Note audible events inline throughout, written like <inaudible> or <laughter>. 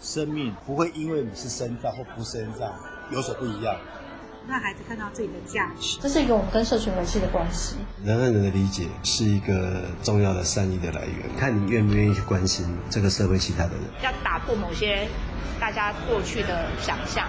生命不会因为你是身障或不身障有所不一样。让孩子看到自己的价值，这是一个我们跟社群维系的关系。人和人的理解是一个重要的善意的来源，看你愿不愿意去关心这个社会其他的人。要打破某些大家过去的想象。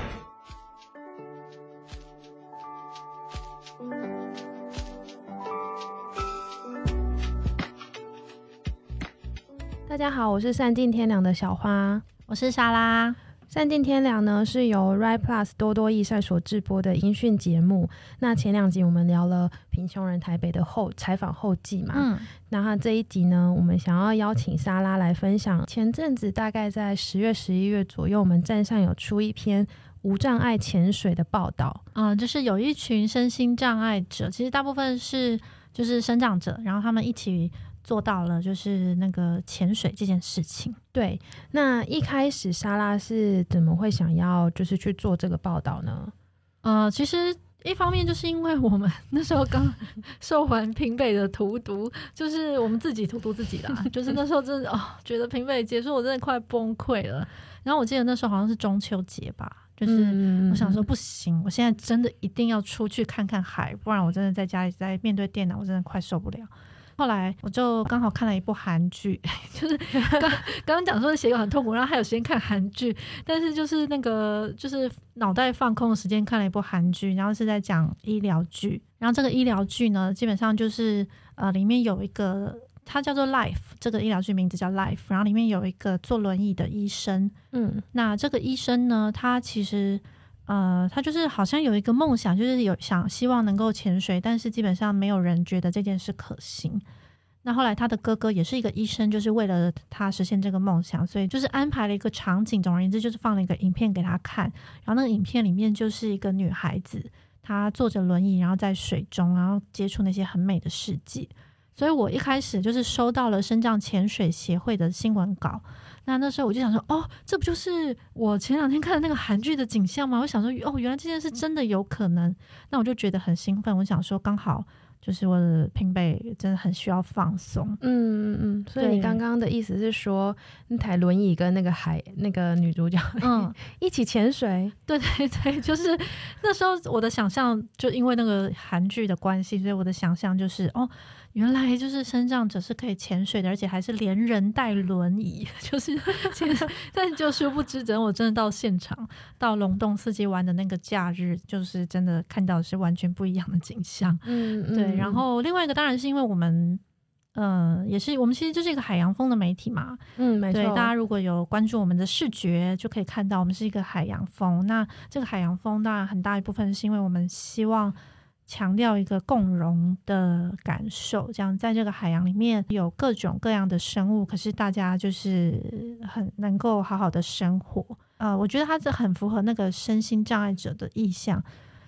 大家好，我是散尽天良的小花，我是莎拉。善尽天良呢是由 Right Plus 多多益善所制播的音讯节目。那前两集我们聊了贫穷人台北的后采访后记嘛，嗯，那这一集呢，我们想要邀请莎拉来分享。前阵子大概在十月、十一月左右，我们站上有出一篇无障碍潜水的报道，嗯，就是有一群身心障碍者，其实大部分是就是生长者，然后他们一起。做到了，就是那个潜水这件事情。对，那一开始莎拉是怎么会想要就是去做这个报道呢？呃，其实一方面就是因为我们那时候刚受完平北的荼毒，就是我们自己荼毒自己啦。<laughs> 就是那时候真的哦，觉得平北结束，我真的快崩溃了。然后我记得那时候好像是中秋节吧，就是我想说不行，我现在真的一定要出去看看海，不然我真的在家里在面对电脑，我真的快受不了。后来我就刚好看了一部韩剧，<laughs> 就是刚刚刚讲说写稿很痛苦，然后还有时间看韩剧，但是就是那个就是脑袋放空的时间看了一部韩剧，然后是在讲医疗剧，然后这个医疗剧呢，基本上就是呃里面有一个，它叫做 Life，这个医疗剧名字叫 Life，然后里面有一个坐轮椅的医生，嗯，那这个医生呢，他其实。呃，他就是好像有一个梦想，就是有想希望能够潜水，但是基本上没有人觉得这件事可行。那后来他的哥哥也是一个医生，就是为了他实现这个梦想，所以就是安排了一个场景。总而言之，就是放了一个影片给他看。然后那个影片里面就是一个女孩子，她坐着轮椅，然后在水中，然后接触那些很美的世界。所以我一开始就是收到了身障潜水协会的新闻稿。那那时候我就想说，哦，这不就是我前两天看的那个韩剧的景象吗？我想说，哦，原来这件事真的有可能。那我就觉得很兴奋。我想说，刚好就是我的平北真的很需要放松。嗯嗯嗯。所以你刚刚的意思是说，那台轮椅跟那个海那个女主角嗯 <laughs> 一起潜水？对对对，就是那时候我的想象，就因为那个韩剧的关系，所以我的想象就是哦。原来就是身障者是可以潜水的，而且还是连人带轮椅，<laughs> 就是 <laughs> 但就殊不知，等我真的到现场，到龙洞四季湾的那个假日，就是真的看到的是完全不一样的景象。嗯，嗯，对。然后另外一个当然是因为我们，嗯、呃，也是我们其实就是一个海洋风的媒体嘛。嗯，没错。对，大家如果有关注我们的视觉，就可以看到我们是一个海洋风。那这个海洋风当然很大一部分是因为我们希望。强调一个共融的感受，这样在这个海洋里面有各种各样的生物，可是大家就是很能够好好的生活。呃，我觉得它这很符合那个身心障碍者的意向，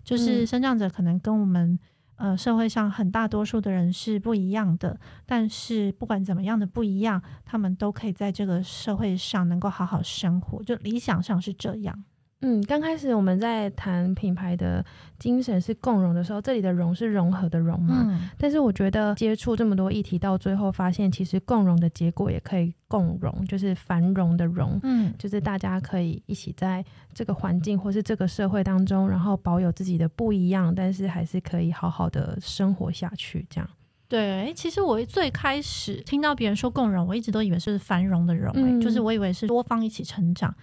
就是身障者可能跟我们呃社会上很大多数的人是不一样的，但是不管怎么样的不一样，他们都可以在这个社会上能够好好生活，就理想上是这样。嗯，刚开始我们在谈品牌的精神是共融的时候，这里的融是融合的融嘛。嗯。但是我觉得接触这么多议题，到最后发现，其实共融的结果也可以共融，就是繁荣的荣。嗯。就是大家可以一起在这个环境或是这个社会当中，然后保有自己的不一样，但是还是可以好好的生活下去。这样。对，其实我最开始听到别人说共融，我一直都以为是繁荣的荣，嗯，就是我以为是多方一起成长。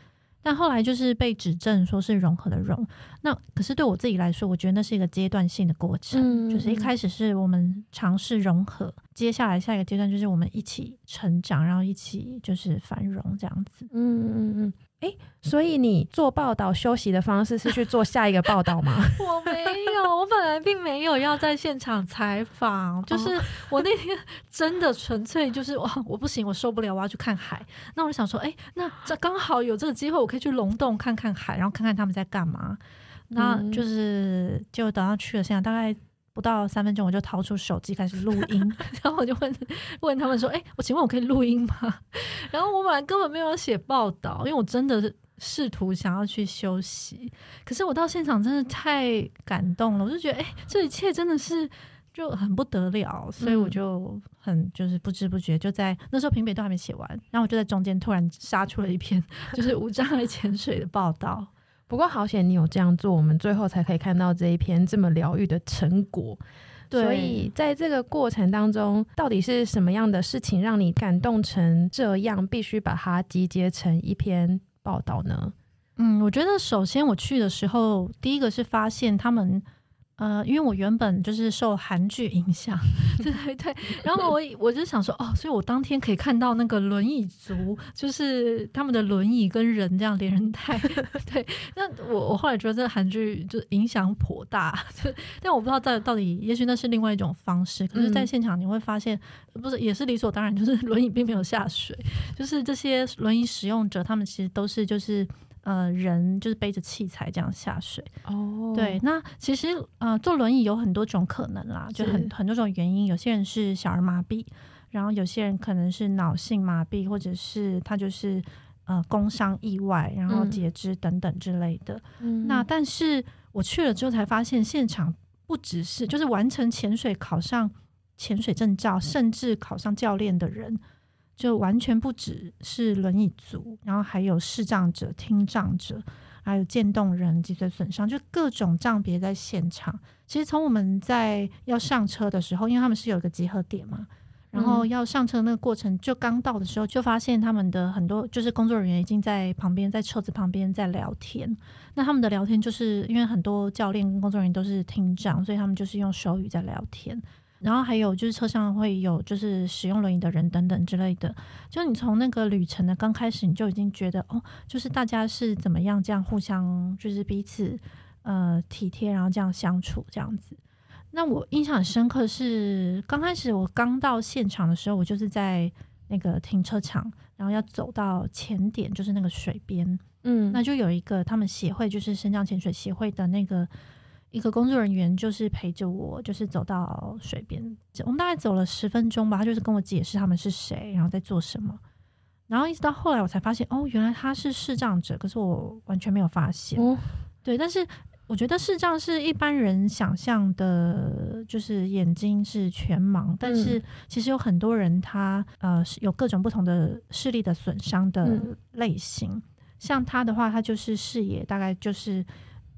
但后来就是被指证说是融合的融，那可是对我自己来说，我觉得那是一个阶段性的过程，嗯、就是一开始是我们尝试融合，接下来下一个阶段就是我们一起成长，然后一起就是繁荣这样子。嗯嗯嗯。哎，所以你做报道休息的方式是去做下一个报道吗？<laughs> 我没有，我本来并没有要在现场采访，就是我那天真的纯粹就是哇，我不行，我受不了，我要去看海。那我就想说，哎，那这刚好有这个机会，我可以去龙洞看看海，然后看看他们在干嘛。那就是就等到去了现场，大概。不到三分钟，我就掏出手机开始录音，<laughs> 然后我就问问他们说：“哎、欸，我请问我可以录音吗？”然后我本来根本没有写报道，因为我真的是试图想要去休息。可是我到现场真的太感动了，我就觉得，哎、欸，这一切真的是就很不得了，所以我就很就是不知不觉就在那时候评北都还没写完，然后我就在中间突然杀出了一篇 <laughs> 就是无障碍潜水的报道。不过好险你有这样做，我们最后才可以看到这一篇这么疗愈的成果。对所以在这个过程当中，到底是什么样的事情让你感动成这样，必须把它集结成一篇报道呢？嗯，我觉得首先我去的时候，第一个是发现他们。呃，因为我原本就是受韩剧影响，<laughs> 对对对，然后我我就想说，哦，所以我当天可以看到那个轮椅族，就是他们的轮椅跟人这样连人带，<laughs> 对。那我我后来觉得这个韩剧就影响颇大，<laughs> 就但我不知道在到底，也许那是另外一种方式。可是，在现场你会发现，嗯、不是也是理所当然，就是轮椅并没有下水，就是这些轮椅使用者，他们其实都是就是。呃，人就是背着器材这样下水哦。对，那其实呃，坐轮椅有很多种可能啦，就很很多种原因。有些人是小儿麻痹，然后有些人可能是脑性麻痹，或者是他就是呃工伤意外，然后截肢等等之类的。嗯、那但是我去了之后才发现，现场不只是就是完成潜水考上潜水证照，甚至考上教练的人。就完全不只是轮椅族，然后还有视障者、听障者，还有渐冻人、脊髓损伤，就各种障别在现场。其实从我们在要上车的时候，因为他们是有一个集合点嘛，然后要上车那个过程，就刚到的时候就发现他们的很多就是工作人员已经在旁边，在车子旁边在聊天。那他们的聊天就是因为很多教练跟工作人员都是听障，所以他们就是用手语在聊天。然后还有就是车上会有就是使用轮椅的人等等之类的，就你从那个旅程的刚开始你就已经觉得哦，就是大家是怎么样这样互相就是彼此呃体贴，然后这样相处这样子。那我印象很深刻是刚开始我刚到现场的时候，我就是在那个停车场，然后要走到前点，就是那个水边，嗯，那就有一个他们协会就是升降潜水协会的那个。一个工作人员就是陪着我，就是走到水边，我们大概走了十分钟吧。他就是跟我解释他们是谁，然后在做什么。然后一直到后来，我才发现，哦，原来他是视障者，可是我完全没有发现。哦、对，但是我觉得视障是一般人想象的，就是眼睛是全盲，但是其实有很多人他呃是有各种不同的视力的损伤的类型。嗯、像他的话，他就是视野大概就是。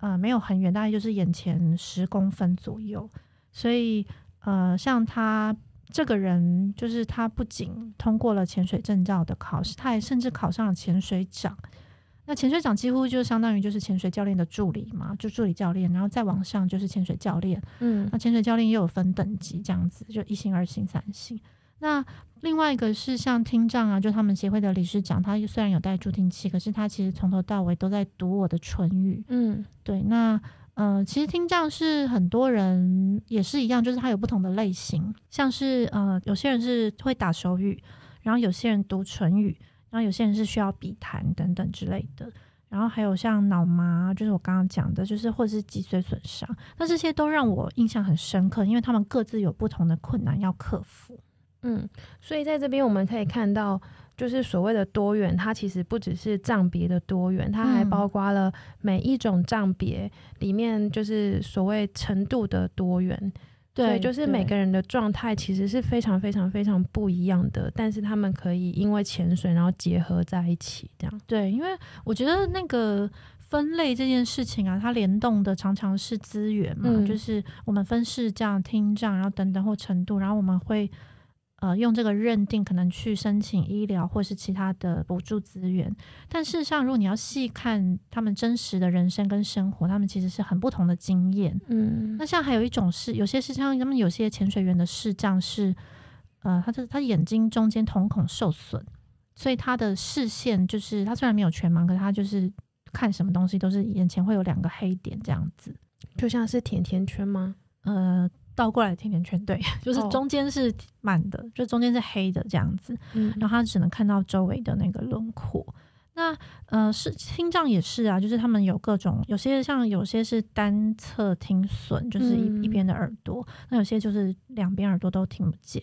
呃，没有很远，大概就是眼前十公分左右。所以，呃，像他这个人，就是他不仅通过了潜水证照的考试，他还甚至考上了潜水长。那潜水长几乎就相当于就是潜水教练的助理嘛，就助理教练，然后再往上就是潜水教练。嗯，那潜水教练又有分等级，这样子就一星、二星、三星。那另外一个是像听障啊，就他们协会的理事长，他虽然有带助听器，可是他其实从头到尾都在读我的唇语。嗯，对。那呃，其实听障是很多人也是一样，就是他有不同的类型，像是呃，有些人是会打手语，然后有些人读唇语，然后有些人是需要笔谈等等之类的，然后还有像脑麻，就是我刚刚讲的，就是或者是脊髓损伤，那这些都让我印象很深刻，因为他们各自有不同的困难要克服。嗯，所以在这边我们可以看到，就是所谓的多元，它其实不只是账别的多元，它还包括了每一种账别里面就是所谓程度的多元。对，就是每个人的状态其实是非常非常非常不一样的，但是他们可以因为潜水然后结合在一起，这样。对，因为我觉得那个分类这件事情啊，它联动的常常是资源嘛，嗯、就是我们分视障、听障，然后等等或程度，然后我们会。呃，用这个认定可能去申请医疗或是其他的补助资源，但事实上，如果你要细看他们真实的人生跟生活，他们其实是很不同的经验。嗯，那像还有一种是，有些是像他们有些潜水员的视障是，呃，他的他眼睛中间瞳孔受损，所以他的视线就是他虽然没有全盲，可是他就是看什么东西都是眼前会有两个黑点这样子，就像是甜甜圈吗？呃。倒过来甜甜圈，对，<laughs> 就是中间是满的，哦、就中间是黑的这样子，嗯，然后他只能看到周围的那个轮廓。那呃，是听障也是啊，就是他们有各种，有些像有些是单侧听损，就是一、嗯、一边的耳朵，那有些就是两边耳朵都听不见。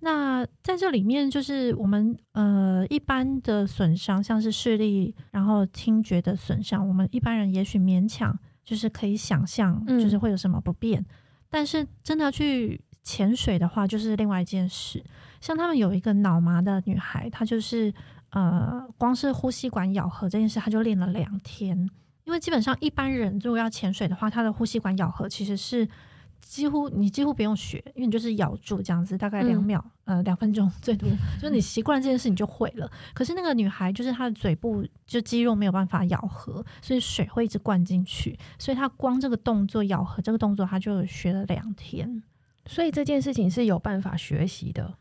那在这里面，就是我们呃一般的损伤，像是视力，然后听觉的损伤，我们一般人也许勉强就是可以想象，就是会有什么不便。嗯但是真的要去潜水的话，就是另外一件事。像他们有一个脑麻的女孩，她就是呃，光是呼吸管咬合这件事，她就练了两天。因为基本上一般人如果要潜水的话，她的呼吸管咬合其实是几乎你几乎不用学，因为你就是咬住这样子，大概两秒、嗯、呃两分钟 <laughs> 最多，<laughs> 就是你习惯这件事你就会了。可是那个女孩就是她的嘴部就肌肉没有办法咬合，所以水会一直灌进去，所以她光这个动作咬合这个动作，她就学了两天。所以这件事情是有办法学习的，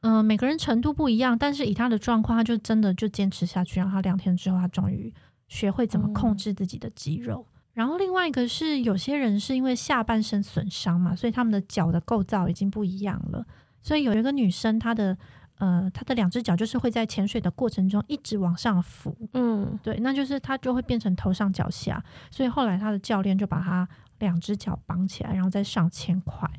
嗯、呃，每个人程度不一样，但是以她的状况，她就真的就坚持下去，然后他两天之后，她终于学会怎么控制自己的肌肉。嗯、然后另外一个是，有些人是因为下半身损伤嘛，所以他们的脚的构造已经不一样了。所以有一个女生，她的呃，她的两只脚就是会在潜水的过程中一直往上浮，嗯，对，那就是她就会变成头上脚下。所以后来她的教练就把她两只脚绑起来，然后再上千块。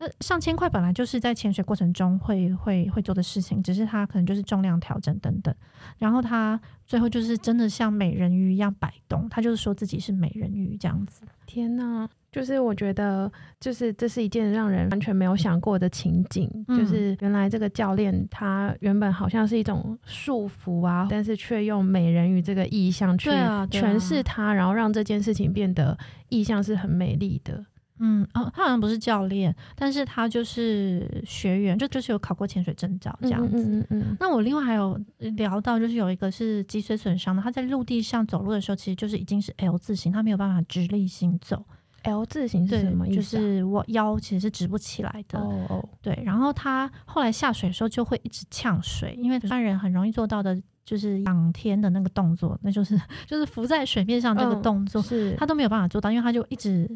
那上千块本来就是在潜水过程中会会会做的事情，只是他可能就是重量调整等等，然后他最后就是真的像美人鱼一样摆动，他就是说自己是美人鱼这样子。天哪，就是我觉得就是这是一件让人完全没有想过的情景，嗯、就是原来这个教练他原本好像是一种束缚啊，但是却用美人鱼这个意象去诠释它，然后让这件事情变得意象是很美丽的。嗯，哦，他好像不是教练，但是他就是学员，就就是有考过潜水证照这样子。嗯嗯，嗯，嗯。那我另外还有聊到，就是有一个是脊髓损伤的，他在陆地上走路的时候，其实就是已经是 L 字形，他没有办法直立行走。L 字形是什么意思？就是我腰其实是直不起来的。哦哦。对，然后他后来下水的时候就会一直呛水，因为一般人很容易做到的就是仰天的那个动作，那就是 <laughs> 就是浮在水面上这个动作，嗯、是他都没有办法做到，因为他就一直。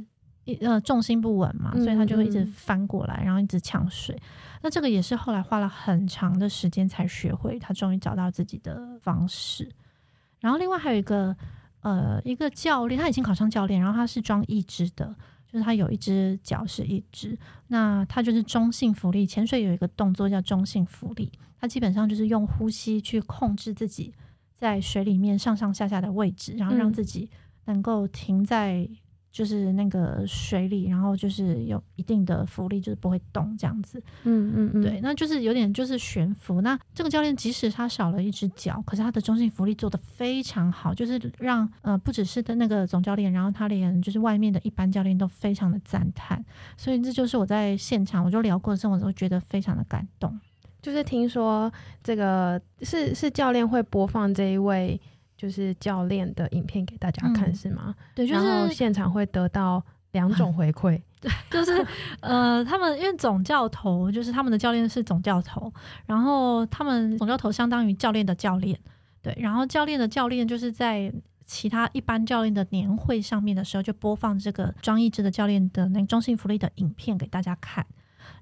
一呃重心不稳嘛，所以他就会一直翻过来，然后一直呛水。那这个也是后来花了很长的时间才学会，他终于找到自己的方式。然后另外还有一个呃一个教练，他已经考上教练，然后他是装一只的，就是他有一只脚是一只。那他就是中性浮力，潜水有一个动作叫中性浮力，他基本上就是用呼吸去控制自己在水里面上上下下的位置，然后让自己能够停在。就是那个水里，然后就是有一定的浮力，就是不会动这样子。嗯嗯嗯，对，那就是有点就是悬浮。那这个教练即使他少了一只脚，可是他的中性浮力做得非常好，就是让呃不只是的那个总教练，然后他连就是外面的一般教练都非常的赞叹。所以这就是我在现场我就聊过的时候，我都觉得非常的感动。就是听说这个是是教练会播放这一位。就是教练的影片给大家看，嗯、是吗？对，就是然后现场会得到两种回馈，<laughs> 对，就是呃，他们因为总教头就是他们的教练是总教头，然后他们总教头相当于教练的教练，对，然后教练的教练就是在其他一般教练的年会上面的时候，就播放这个庄义智的教练的那个中性福利的影片给大家看。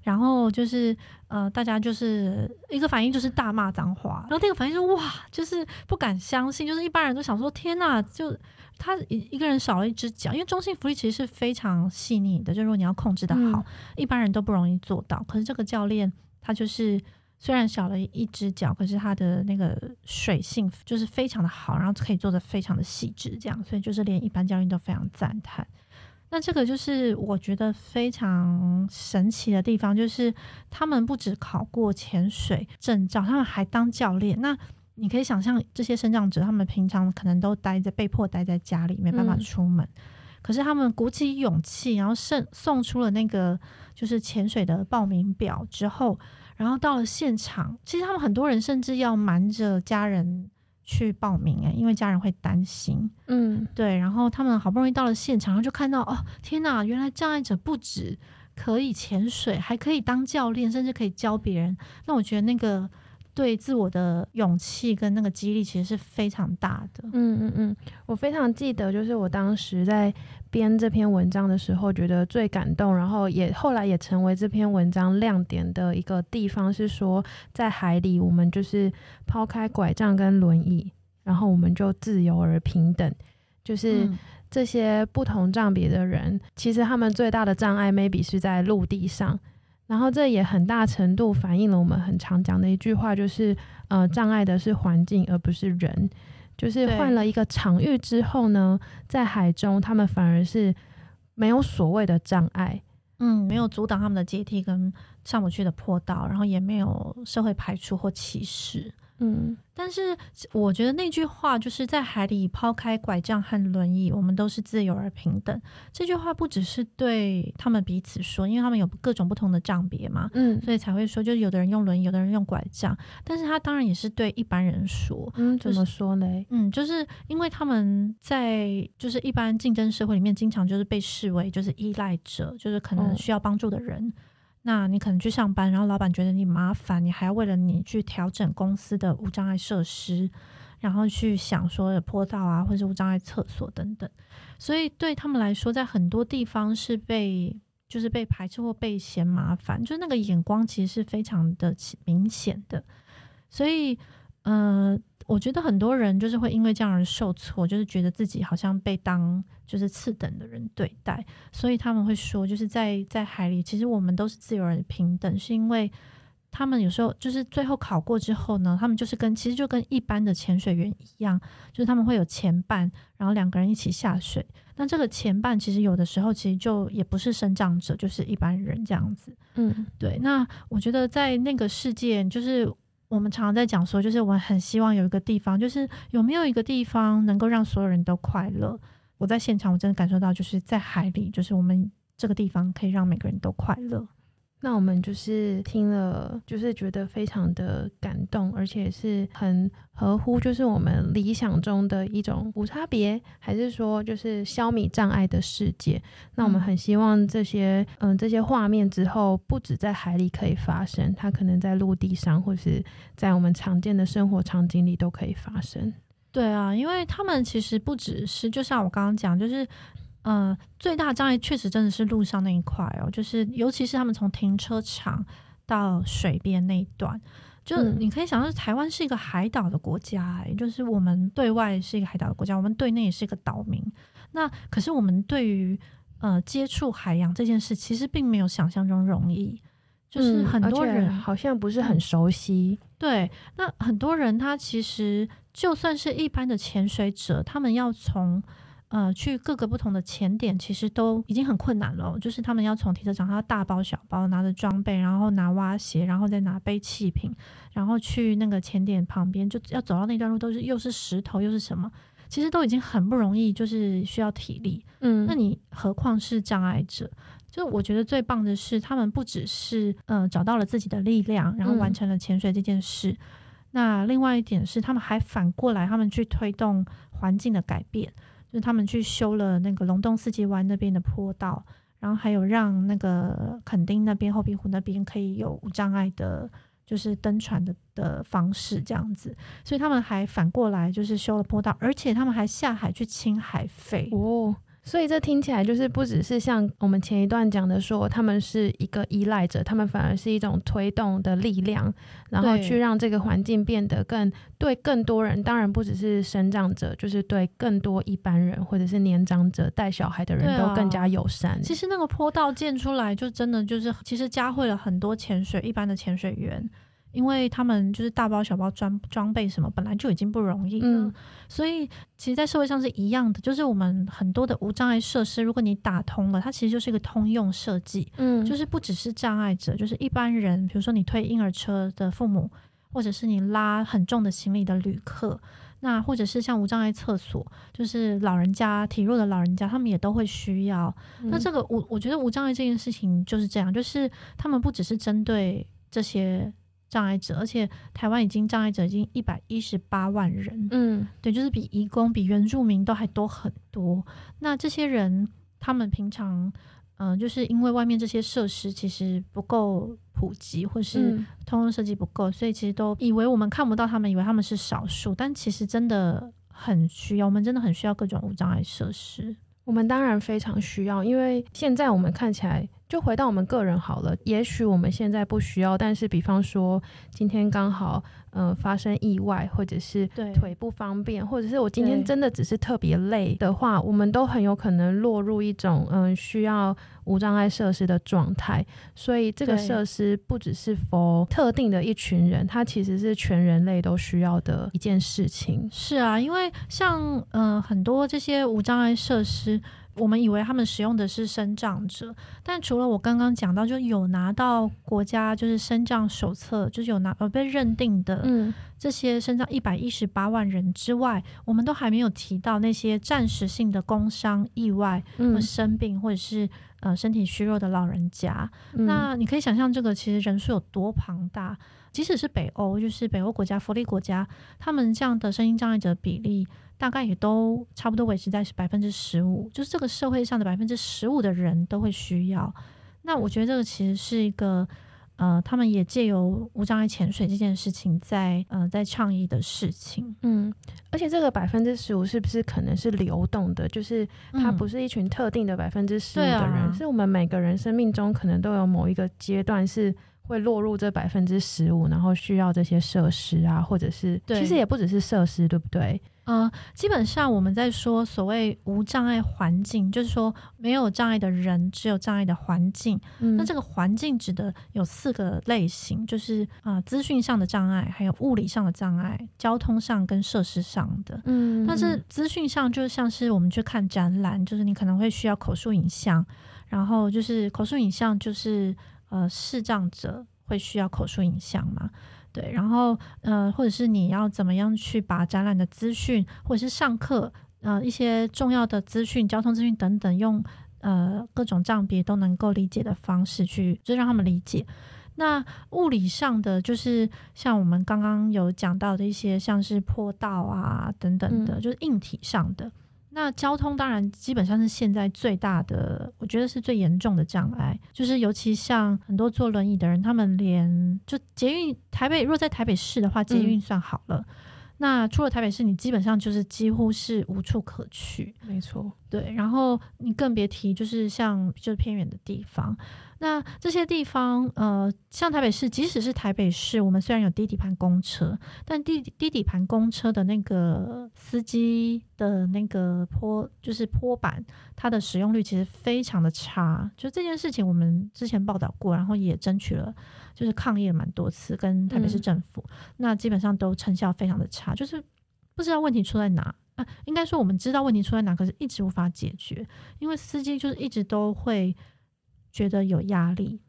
然后就是呃，大家就是一个反应就是大骂脏话，然后第二个反应就是哇，就是不敢相信，就是一般人都想说天呐，就他一一个人少了一只脚，因为中性福利其实是非常细腻的，就是如果你要控制的好，嗯、一般人都不容易做到。可是这个教练他就是虽然少了一只脚，可是他的那个水性就是非常的好，然后可以做得非常的细致，这样，所以就是连一般教练都非常赞叹。那这个就是我觉得非常神奇的地方，就是他们不止考过潜水证照，他们还当教练。那你可以想象，这些生长者，他们平常可能都待在被迫待在家里，没办法出门。嗯、可是他们鼓起勇气，然后送送出了那个就是潜水的报名表之后，然后到了现场，其实他们很多人甚至要瞒着家人。去报名哎、欸，因为家人会担心，嗯，对，然后他们好不容易到了现场，然后就看到哦，天哪，原来障碍者不止可以潜水，还可以当教练，甚至可以教别人。那我觉得那个。对自我的勇气跟那个激励其实是非常大的。嗯嗯嗯，我非常记得，就是我当时在编这篇文章的时候，觉得最感动，然后也后来也成为这篇文章亮点的一个地方是说，在海里我们就是抛开拐杖跟轮椅，然后我们就自由而平等。就是这些不同障别的人，其实他们最大的障碍 maybe 是在陆地上。然后这也很大程度反映了我们很常讲的一句话，就是呃，障碍的是环境而不是人。就是换了一个场域之后呢，在海中他们反而是没有所谓的障碍，嗯，没有阻挡他们的阶梯跟上不去的坡道，然后也没有社会排除或歧视。嗯，但是我觉得那句话就是在海里抛开拐杖和轮椅，我们都是自由而平等。这句话不只是对他们彼此说，因为他们有各种不同的障别嘛，嗯，所以才会说，就是有的人用轮椅，有的人用拐杖。但是他当然也是对一般人说，嗯，就是、怎么说呢？嗯，就是因为他们在就是一般竞争社会里面，经常就是被视为就是依赖者，就是可能需要帮助的人。哦那你可能去上班，然后老板觉得你麻烦，你还要为了你去调整公司的无障碍设施，然后去想说的坡道啊，或者是无障碍厕所等等。所以对他们来说，在很多地方是被就是被排斥或被嫌麻烦，就是那个眼光其实是非常的明显的。所以，呃。我觉得很多人就是会因为这样而受挫，就是觉得自己好像被当就是次等的人对待，所以他们会说，就是在在海里，其实我们都是自由人平等，是因为他们有时候就是最后考过之后呢，他们就是跟其实就跟一般的潜水员一样，就是他们会有前半，然后两个人一起下水。那这个前半其实有的时候其实就也不是生长者，就是一般人这样子。嗯，对。那我觉得在那个世界，就是。我们常常在讲说，就是我很希望有一个地方，就是有没有一个地方能够让所有人都快乐。我在现场，我真的感受到，就是在海里，就是我们这个地方可以让每个人都快乐。那我们就是听了，就是觉得非常的感动，而且是很合乎，就是我们理想中的一种无差别，还是说就是消弭障碍的世界？那我们很希望这些，嗯，这些画面之后不止在海里可以发生，它可能在陆地上，或是在我们常见的生活场景里都可以发生。对啊，因为他们其实不只是，就像我刚刚讲，就是。呃，最大障碍确实真的是路上那一块哦，就是尤其是他们从停车场到水边那一段，就你可以想象，台湾是一个海岛的国家，哎，就是我们对外是一个海岛的国家，我们对内也是一个岛民。那可是我们对于呃接触海洋这件事，其实并没有想象中容易，就是很多人好像不是很熟悉。对，那很多人他其实就算是一般的潜水者，他们要从呃，去各个不同的潜点，其实都已经很困难了。就是他们要从停车场，他要大包小包拿着装备，然后拿蛙鞋，然后再拿背气瓶，然后去那个潜点旁边，就要走到那段路，都是又是石头又是什么，其实都已经很不容易，就是需要体力。嗯，那你何况是障碍者？就我觉得最棒的是，他们不只是呃找到了自己的力量，然后完成了潜水这件事。嗯、那另外一点是，他们还反过来，他们去推动环境的改变。就是他们去修了那个龙洞四季湾那边的坡道，然后还有让那个垦丁那边后壁湖那边可以有无障碍的，就是登船的的方式这样子。所以他们还反过来就是修了坡道，而且他们还下海去清海费哦。所以这听起来就是不只是像我们前一段讲的说，他们是一个依赖者，他们反而是一种推动的力量，然后去让这个环境变得更对更多人，当然不只是生长者，就是对更多一般人或者是年长者带小孩的人都更加友善。其实那个坡道建出来，就真的就是其实加会了很多潜水一般的潜水员。因为他们就是大包小包装装备什么，本来就已经不容易了，嗯、所以其实，在社会上是一样的，就是我们很多的无障碍设施，如果你打通了，它其实就是一个通用设计，嗯，就是不只是障碍者，就是一般人，比如说你推婴儿车的父母，或者是你拉很重的行李的旅客，那或者是像无障碍厕所，就是老人家体弱的老人家，他们也都会需要。嗯、那这个我我觉得无障碍这件事情就是这样，就是他们不只是针对这些。障碍者，而且台湾已经障碍者已经一百一十八万人，嗯，对，就是比移工、比原住民都还多很多。那这些人，他们平常，嗯、呃，就是因为外面这些设施其实不够普及，或是通用设计不够，嗯、所以其实都以为我们看不到他们，以为他们是少数，但其实真的很需要，我们真的很需要各种无障碍设施。我们当然非常需要，因为现在我们看起来。就回到我们个人好了，也许我们现在不需要，但是比方说今天刚好嗯、呃、发生意外，或者是腿不方便，或者是我今天真的只是特别累的话，我们都很有可能落入一种嗯、呃、需要无障碍设施的状态。所以这个设施不只是 for 特定的一群人，它其实是全人类都需要的一件事情。是啊，因为像嗯、呃、很多这些无障碍设施。我们以为他们使用的是生长者，但除了我刚刚讲到，就有拿到国家就是生长手册，就是有拿呃被认定的这些生障一百一十八万人之外，我们都还没有提到那些暂时性的工伤意外或生病或者是呃身体虚弱的老人家。那你可以想象这个其实人数有多庞大。即使是北欧，就是北欧国家、福利国家，他们这样的身心障碍者比例大概也都差不多维持在百分之十五，就是这个社会上的百分之十五的人都会需要。那我觉得这个其实是一个。呃，他们也借由无障碍潜水这件事情在呃在倡议的事情，嗯，而且这个百分之十五是不是可能是流动的？就是它不是一群特定的百分之十五的人，嗯啊，是我们每个人生命中可能都有某一个阶段是会落入这百分之十五，然后需要这些设施啊，或者是其实也不只是设施，对不对？呃，基本上我们在说所谓无障碍环境，就是说没有障碍的人，只有障碍的环境。嗯，那这个环境指的有四个类型，就是啊，呃，资讯上的障碍，还有物理上的障碍，交通上跟设施上的。嗯，但是资讯上就像是我们去看展览，就是你可能会需要口述影像，然后就是口述影像就是呃视障者会需要口述影像嘛。对，然后呃，或者是你要怎么样去把展览的资讯，或者是上课呃一些重要的资讯、交通资讯等等，用呃各种障别都能够理解的方式去，就让他们理解。那物理上的，就是像我们刚刚有讲到的一些，像是坡道啊等等的，就是硬体上的。那交通当然基本上是现在最大的，我觉得是最严重的障碍，就是尤其像很多坐轮椅的人，他们连就捷运台北，如果在台北市的话，捷运算好了。嗯那除了台北市，你基本上就是几乎是无处可去。没错，对。然后你更别提就是像就是偏远的地方。那这些地方，呃，像台北市，即使是台北市，我们虽然有低底盘公车，但低低底盘公车的那个司机的那个坡，就是坡板，它的使用率其实非常的差。就这件事情，我们之前报道过，然后也争取了。就是抗议了蛮多次，跟台北市政府，嗯、那基本上都成效非常的差，就是不知道问题出在哪啊。应该说我们知道问题出在哪，可是一直无法解决，因为司机就是一直都会觉得有压力。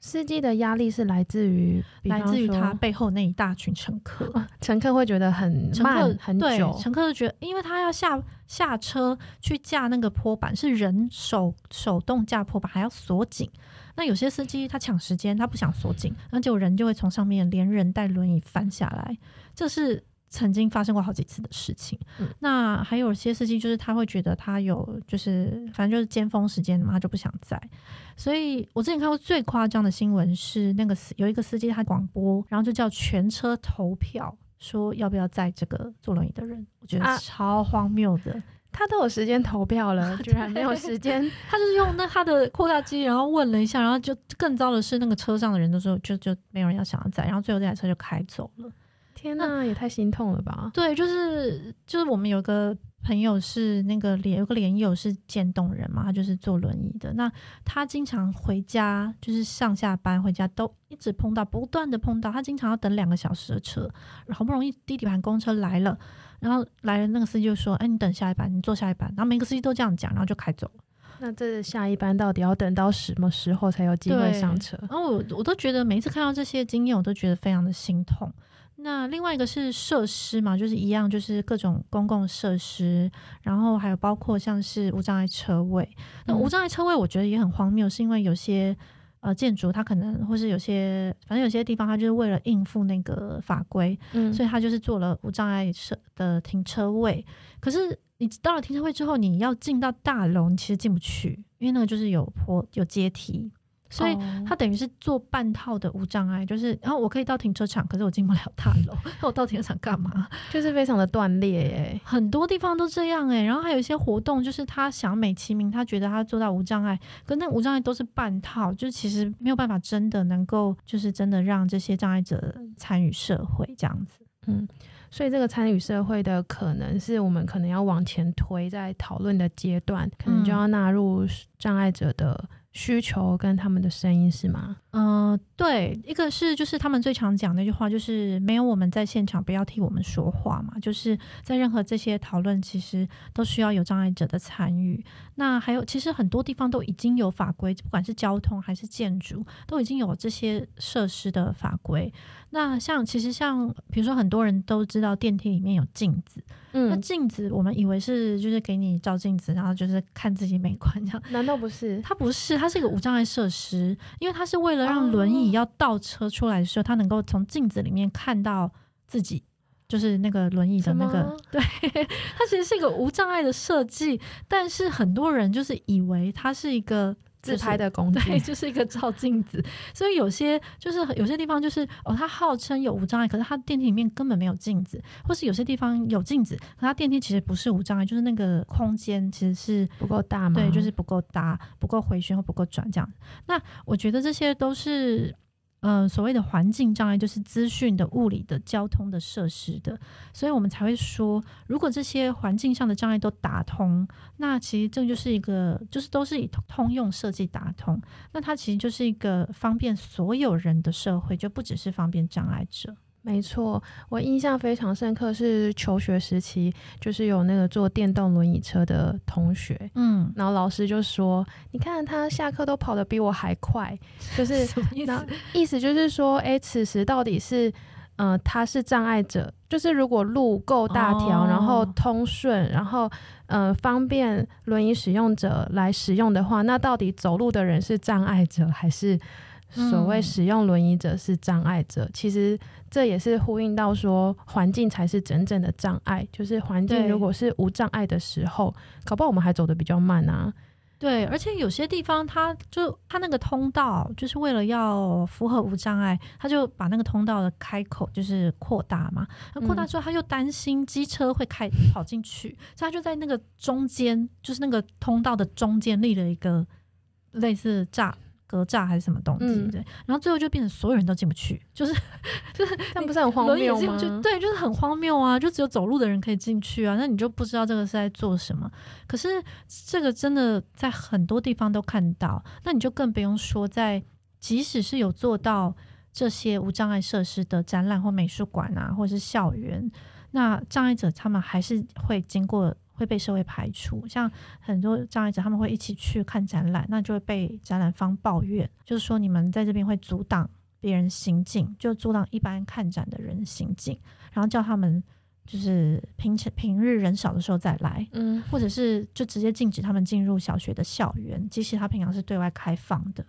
司机的压力是来自于来自于他背后那一大群乘客，乘客会觉得很慢很久，乘客就觉得，因为他要下下车去架那个坡板，是人手手动架坡板，还要锁紧。那有些司机他抢时间，他不想锁紧，那就人就会从上面连人带轮椅翻下来，这是曾经发生过好几次的事情。嗯、那还有些司机就是他会觉得他有就是反正就是尖峰时间嘛，他就不想载。所以我之前看过最夸张的新闻是那个司有一个司机他广播，然后就叫全车投票，说要不要载这个坐轮椅的人，我觉得超荒谬的。啊他都有时间投票了，居然没有时间。<laughs> 他就是用那他的扩大机，然后问了一下，然后就更糟的是，那个车上的人都说就就没有人要想要载，然后最后这台车就开走了。天哪，也太心痛了吧！对，就是就是我们有个朋友是那个连有个连友是渐冻人嘛，他就是坐轮椅的。那他经常回家，就是上下班回家都一直碰到，不断的碰到，他经常要等两个小时的车，好不容易低底盘公车来了。然后来了那个司机就说：“哎，你等下一班，你坐下一班。”然后每个司机都这样讲，然后就开走了。那这下一班到底要等到什么时候才有机会上车？然后我我都觉得每一次看到这些经验，我都觉得非常的心痛。那另外一个是设施嘛，就是一样，就是各种公共设施，然后还有包括像是无障碍车位。那无障碍车位我觉得也很荒谬，是因为有些。呃，建筑它可能或是有些，反正有些地方它就是为了应付那个法规，嗯，所以它就是做了无障碍设的停车位。可是你到了停车位之后，你要进到大楼，你其实进不去，因为那个就是有坡有阶梯。所以他等于是做半套的无障碍，就是然后我可以到停车场，可是我进不了大楼。那我到停车场干嘛？就是非常的断裂耶，很多地方都这样诶。然后还有一些活动，就是他想美其名，他觉得他做到无障碍，可那无障碍都是半套，就是其实没有办法真的能够，就是真的让这些障碍者参与社会这样子。嗯，所以这个参与社会的可能是我们可能要往前推，在讨论的阶段，可能就要纳入障碍者的。需求跟他们的声音是吗？嗯、对，一个是就是他们最常讲那句话，就是没有我们在现场，不要替我们说话嘛。就是在任何这些讨论，其实都需要有障碍者的参与。那还有，其实很多地方都已经有法规，不管是交通还是建筑，都已经有这些设施的法规。那像其实像比如说，很多人都知道电梯里面有镜子，嗯，那镜子我们以为是就是给你照镜子，然后就是看自己美观这样，难道不是？它不是，它是一个无障碍设施，因为它是为了让轮椅要倒车出来的时候，他能够从镜子里面看到自己，就是那个轮椅的那个，对，<laughs> 它其实是一个无障碍的设计，但是很多人就是以为它是一个。自拍的工具，对，<laughs> 就是一个照镜子。所以有些就是有些地方就是哦，它号称有无障碍，可是它电梯里面根本没有镜子，或是有些地方有镜子，可它电梯其实不是无障碍，就是那个空间其实是不够大嘛，对，就是不够大，不够回旋或不够转这样。那我觉得这些都是。嗯、呃，所谓的环境障碍就是资讯的、物理的、交通的、设施的，所以我们才会说，如果这些环境上的障碍都打通，那其实这就是一个，就是都是以通用设计打通，那它其实就是一个方便所有人的社会，就不只是方便障碍者。没错，我印象非常深刻，是求学时期，就是有那个坐电动轮椅车的同学，嗯，然后老师就说：“你看他下课都跑得比我还快。”就是 <laughs> 意思？意思就是说，哎，此时到底是，呃，他是障碍者，就是如果路够大条，哦、然后通顺，然后，呃，方便轮椅使用者来使用的话，那到底走路的人是障碍者还是？所谓使用轮椅者是障碍者，嗯，其实这也是呼应到说，环境才是真正的障碍。就是环境如果是无障碍的时候，搞不好我们还走得比较慢啊。对，而且有些地方，它就它那个通道，就是为了要符合无障碍，他就把那个通道的开口就是扩大嘛。那扩大之后，他又担心机车会开跑进去，嗯，所以他就在那个中间，就是那个通道的中间立了一个类似栅。格栅还是什么东西？对、嗯，然后最后就变成所有人都进不去，就是就是，那不是很荒谬吗？对，就是很荒谬啊！就只有走路的人可以进去啊，那你就不知道这个是在做什么。可是这个真的在很多地方都看到，那你就更不用说在，即使是有做到这些无障碍设施的展览或美术馆啊，或者是校园，那障碍者他们还是会经过。会被社会排除，像很多障碍者，他们会一起去看展览，那就会被展览方抱怨，就是说你们在这边会阻挡别人行进，就阻挡一般看展的人行进，然后叫他们就是平常平日人少的时候再来，嗯，或者是就直接禁止他们进入小学的校园，即使他平常是对外开放的，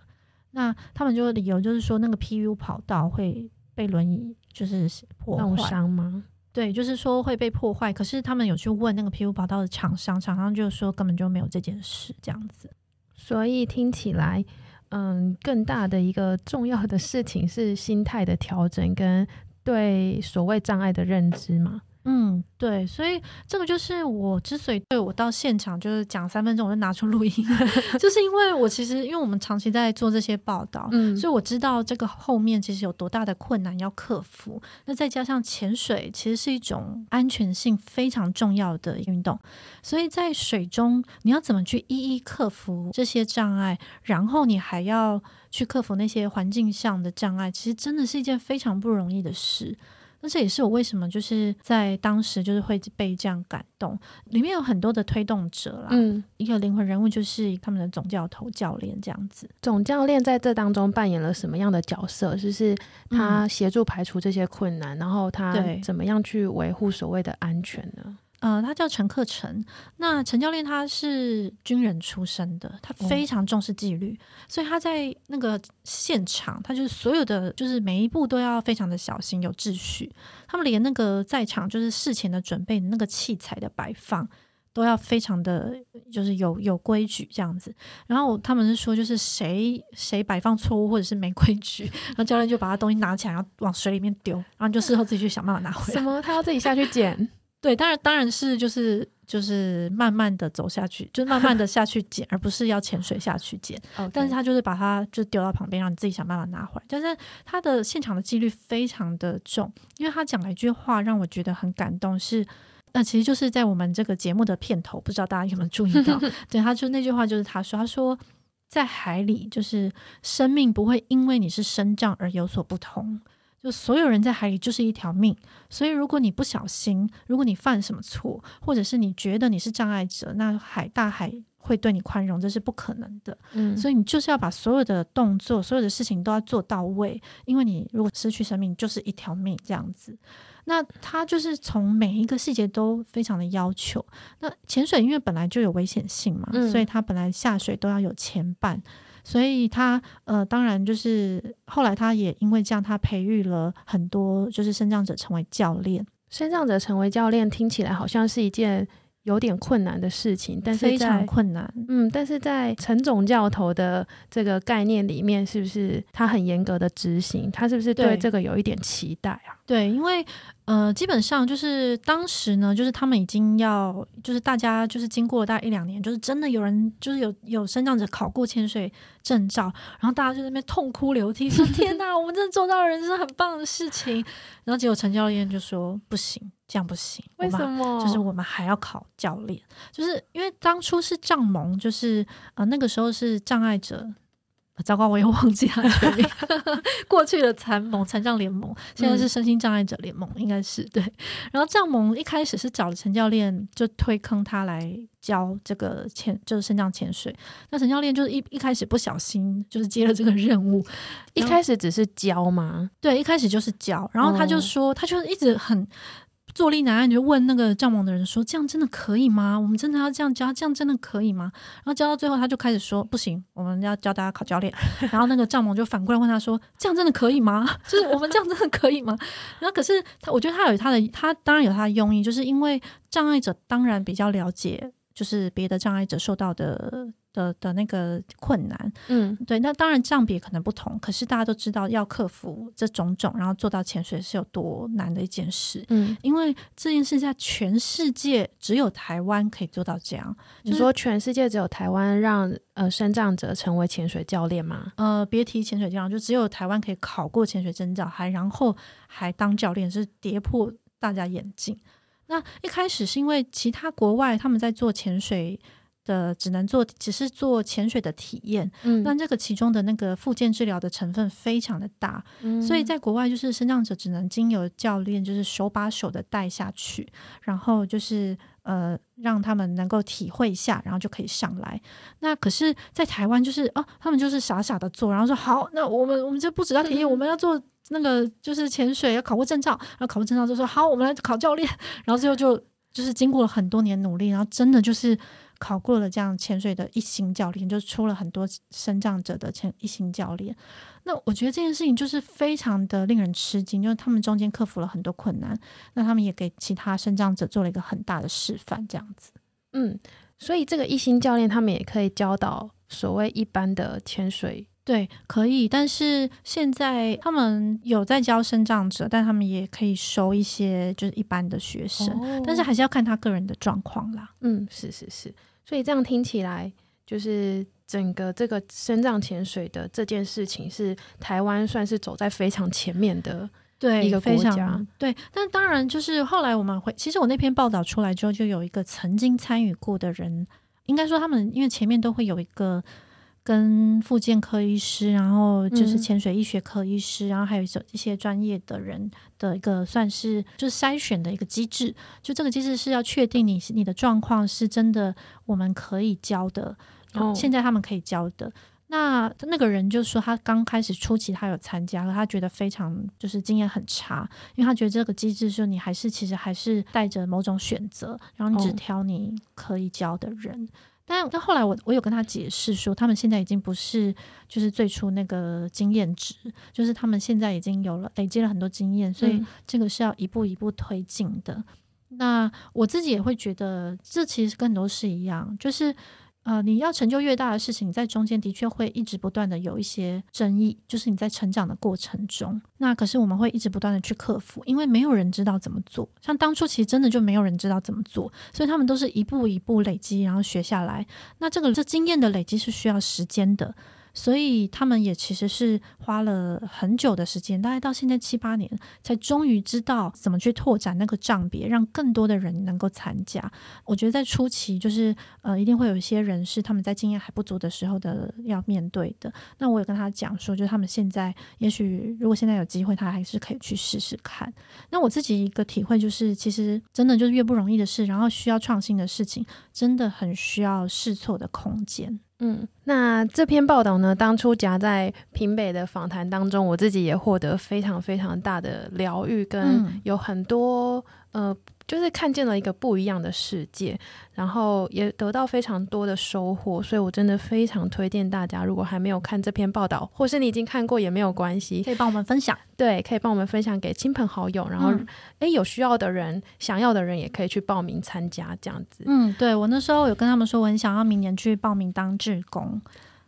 那他们就理由就是说那个 PU 跑道会被轮椅就是破坏弄伤吗？对，就是说会被破坏，可是他们有去问那个皮肤跑道的厂商，厂商就说根本就没有这件事这样子。所以听起来，嗯，更大的一个重要的事情是心态的调整跟对所谓障碍的认知嘛。嗯，对，所以这个就是我之所以对我到现场就是讲三分钟我就拿出录音，<laughs> 就是因为我其实因为我们长期在做这些报道，嗯，所以我知道这个后面其实有多大的困难要克服。那再加上潜水其实是一种安全性非常重要的运动，所以在水中你要怎么去一一克服这些障碍，然后你还要去克服那些环境上的障碍，其实真的是一件非常不容易的事。那这也是我为什么就是在当时就是会被这样感动，里面有很多的推动者啦，嗯，一个灵魂人物就是他们的总教头教练这样子。总教练在这当中扮演了什么样的角色？就是他协助排除这些困难，嗯、然后他怎么样去维护所谓的安全呢？呃，他叫陈克成。那陈教练他是军人出身的，他非常重视纪律，哦，所以他在那个现场，他就是所有的，就是每一步都要非常的小心，有秩序。他们连那个在场就是事前的准备那个器材的摆放，都要非常的，就是有有规矩这样子。然后他们是说，就是谁谁摆放错误或者是没规矩，<laughs> 然后教练就把他东西拿起来，然后往水里面丢，然后就事后自己去想办法拿回来。什么？他要自己下去捡？对，当然当然是就是就是慢慢的走下去，就是慢慢的下去捡，<laughs> 而不是要潜水下去捡。但是他就是把它就丢到旁边，让你自己想办法拿回来。但是他的现场的几率非常的重，因为他讲了一句话让我觉得很感动，是那其实就是在我们这个节目的片头，不知道大家有没有注意到？<laughs> 对，他就那句话就是他说，他说在海里，就是生命不会因为你是生障而有所不同。就所有人在海里就是一条命，所以如果你不小心，如果你犯什么错，或者是你觉得你是障碍者，那海大海会对你宽容，这是不可能的。嗯，所以你就是要把所有的动作、所有的事情都要做到位，因为你如果失去生命，就是一条命这样子。那他就是从每一个细节都非常的要求。那潜水因为本来就有危险性嘛，嗯，所以他本来下水都要有前伴。所以他呃，当然就是后来他也因为这样，他培育了很多就是身障者成为教练。身障者成为教练听起来好像是一件有点困难的事情，但是非常困难。嗯，但是在陈总教头的这个概念里面，是不是他很严格的执行？他是不是对这个有一点期待啊？对，因为呃，基本上就是当时呢，就是他们已经要，就是大家就是经过大概一两年，就是真的有人就是有有升降者考过潜水证照，然后大家就在那边痛哭流涕，说 <laughs> 天哪，我们真的做到了人生很棒的事情。然后结果陈教练就说不行，这样不行，为什么？就是我们还要考教练，就是因为当初是障盟，就是呃那个时候是障碍者。糟糕，我又忘记他全名。<laughs> 过去的残盟、残障联盟，现在是身心障碍者联盟，应该是对。然后障盟一开始是找了陈教练，就推坑他来教这个潜，就是身障潜水。那陈教练就是一一开始不小心，就是接了这个任务。一开始只是教吗？对，一开始就是教。然后他就说，他就一直很。坐立难安，你就问那个障盟的人说：“这样真的可以吗？我们真的要这样教？这样真的可以吗？”然后教到最后，他就开始说：“不行，我们要教大家考教练。” <laughs> 然后那个障盟就反过来问他说：“这样真的可以吗？<laughs> 就是我们这样真的可以吗？” <laughs> 然后可是他，我觉得他有他的，他当然有他的用意，就是因为障碍者当然比较了解，就是别的障碍者受到的。的的那个困难，嗯，对，那当然占比可能不同，可是大家都知道要克服这种种，然后做到潜水是有多难的一件事，嗯，因为这件事在全世界只有台湾可以做到这样。就是、你说全世界只有台湾让呃身障者成为潜水教练吗？呃，别提潜水教练，就只有台湾可以考过潜水证照，还然后还当教练，是跌破大家眼镜。那一开始是因为其他国外他们在做潜水。的只能做，只是做潜水的体验。嗯，那这个其中的那个复健治疗的成分非常的大，嗯，所以在国外就是身障者只能经由教练，就是手把手的带下去，然后就是呃让他们能够体会一下，然后就可以上来。那可是，在台湾就是哦，他们就是傻傻的做，然后说好，那我们我们就不只要体验，嗯，我们要做那个就是潜水要考过证照，然后考过证照就说好，我们来考教练，<laughs> 然后最后就就是经过了很多年努力，然后真的就是。考过了这样潜水的一星教练，就出了很多升障者的潜一星教练。那我觉得这件事情就是非常的令人吃惊，就是他们中间克服了很多困难，那他们也给其他升障者做了一个很大的示范，这样子。嗯，所以这个一星教练他们也可以教导所谓一般的潜水，对，可以。但是现在他们有在教生长者，但他们也可以收一些就是一般的学生，哦，但是还是要看他个人的状况啦。嗯，是是是。所以这样听起来，就是整个这个深藏潜水的这件事情，是台湾算是走在非常前面的对一个国家。对，但当然就是后来我们会，其实我那篇报道出来之后，就有一个曾经参与过的人，应该说他们因为前面都会有一个。跟复健科医师，然后就是潜水医学科医师，嗯、然后还有一一些专业的人的一个算是就是筛选的一个机制。就这个机制是要确定你你的状况是真的我们可以教的，哦、现在他们可以教的。那那个人就说他刚开始初期他有参加，他觉得非常就是经验很差，因为他觉得这个机制说你还是其实还是带着某种选择，然后你只挑你可以教的人。哦但但后来我我有跟他解释说，他们现在已经不是就是最初那个经验值，就是他们现在已经有了累积了很多经验，所以这个是要一步一步推进的。嗯。那我自己也会觉得，这其实跟很多事一样，就是。呃，你要成就越大的事情，在中间的确会一直不断的有一些争议，就是你在成长的过程中，那可是我们会一直不断的去克服，因为没有人知道怎么做。像当初其实真的就没有人知道怎么做，所以他们都是一步一步累积，然后学下来。那这个这经验的累积是需要时间的。所以他们也其实是花了很久的时间，大概到现在七八年，才终于知道怎么去拓展那个账别，让更多的人能够参加。我觉得在初期，就是呃，一定会有一些人是他们在经验还不足的时候的要面对的。那我也跟他讲说，就是他们现在也许如果现在有机会，他还是可以去试试看。那我自己一个体会就是，其实真的就是越不容易的事，然后需要创新的事情，真的很需要试错的空间。嗯，那这篇报道呢，当初夹在平北的访谈当中，我自己也获得非常非常大的疗愈，跟有很多、嗯、呃。就是看见了一个不一样的世界，然后也得到非常多的收获，所以我真的非常推荐大家，如果还没有看这篇报道，或是你已经看过也没有关系，可以帮我们分享，对，可以帮我们分享给亲朋好友，然后，哎、嗯，有需要的人、想要的人也可以去报名参加，这样子。嗯，对，我那时候有跟他们说，我很想要明年去报名当志工，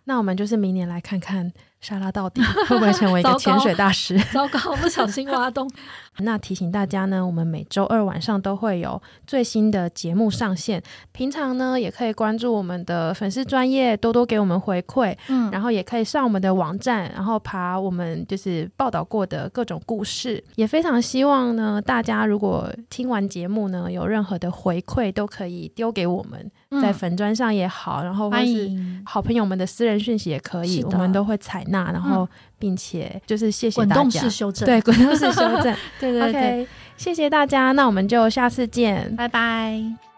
那我们就是明年来看看。莎拉到底 <laughs> 会不会成为一个潜水大师？糟糕，糟糕，不小心挖洞。<laughs> 那提醒大家呢，我们每周二晚上都会有最新的节目上线。平常呢，也可以关注我们的粉丝专业，多多给我们回馈。嗯，然后也可以上我们的网站，然后爬我们就是报道过的各种故事。也非常希望呢，大家如果听完节目呢，有任何的回馈，都可以丢给我们。在粉砖上也好，然后或是好朋友们的私人讯息也可以，我们都会采纳，然后并且就是谢谢大家。滚动式修正，对，滚动式修正，<laughs> 对对对，okay, 谢谢大家，那我们就下次见，拜拜。